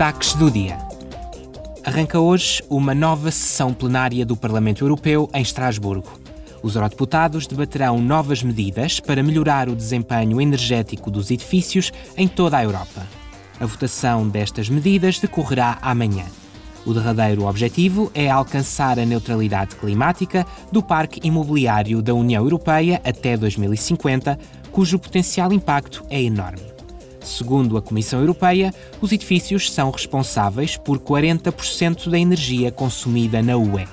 destaques do dia. Arranca hoje uma nova sessão plenária do Parlamento Europeu em Estrasburgo. Os eurodeputados debaterão novas medidas para melhorar o desempenho energético dos edifícios em toda a Europa. A votação destas medidas decorrerá amanhã. O derradeiro objetivo é alcançar a neutralidade climática do parque imobiliário da União Europeia até 2050, cujo potencial impacto é enorme. Segundo a Comissão Europeia, os edifícios são responsáveis por 40% da energia consumida na UE.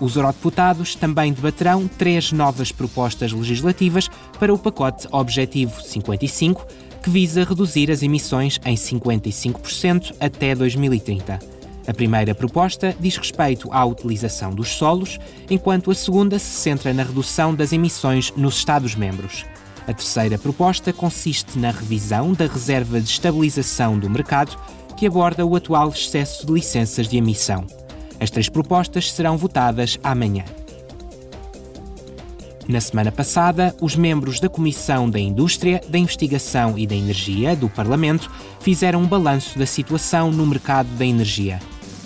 Os eurodeputados também debaterão três novas propostas legislativas para o pacote Objetivo 55, que visa reduzir as emissões em 55% até 2030. A primeira proposta diz respeito à utilização dos solos, enquanto a segunda se centra na redução das emissões nos Estados-membros. A terceira proposta consiste na revisão da reserva de estabilização do mercado, que aborda o atual excesso de licenças de emissão. As três propostas serão votadas amanhã. Na semana passada, os membros da Comissão da Indústria, da Investigação e da Energia do Parlamento fizeram um balanço da situação no mercado da energia.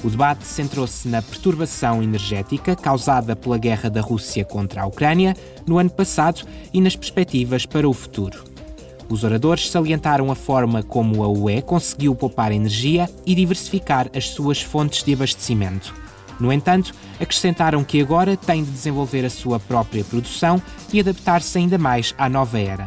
O debate centrou-se na perturbação energética causada pela guerra da Rússia contra a Ucrânia no ano passado e nas perspectivas para o futuro. Os oradores salientaram a forma como a UE conseguiu poupar energia e diversificar as suas fontes de abastecimento. No entanto, acrescentaram que agora tem de desenvolver a sua própria produção e adaptar-se ainda mais à nova era.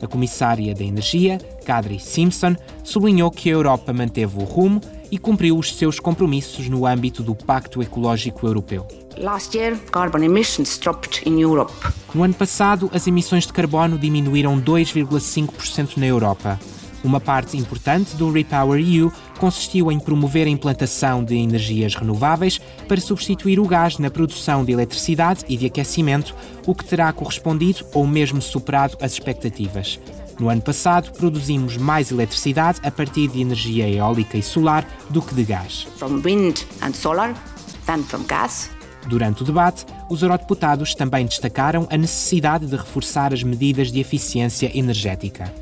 A comissária da Energia, Kadri Simpson, sublinhou que a Europa manteve o rumo e cumpriu os seus compromissos no âmbito do Pacto Ecológico Europeu. Last year, carbon emissions dropped in Europe. No ano passado, as emissões de carbono diminuíram 2,5% na Europa. Uma parte importante do Repower EU consistiu em promover a implantação de energias renováveis para substituir o gás na produção de eletricidade e de aquecimento, o que terá correspondido ou mesmo superado as expectativas. No ano passado, produzimos mais eletricidade a partir de energia eólica e solar do que de gás. From wind and solar than from gas. Durante o debate, os eurodeputados também destacaram a necessidade de reforçar as medidas de eficiência energética.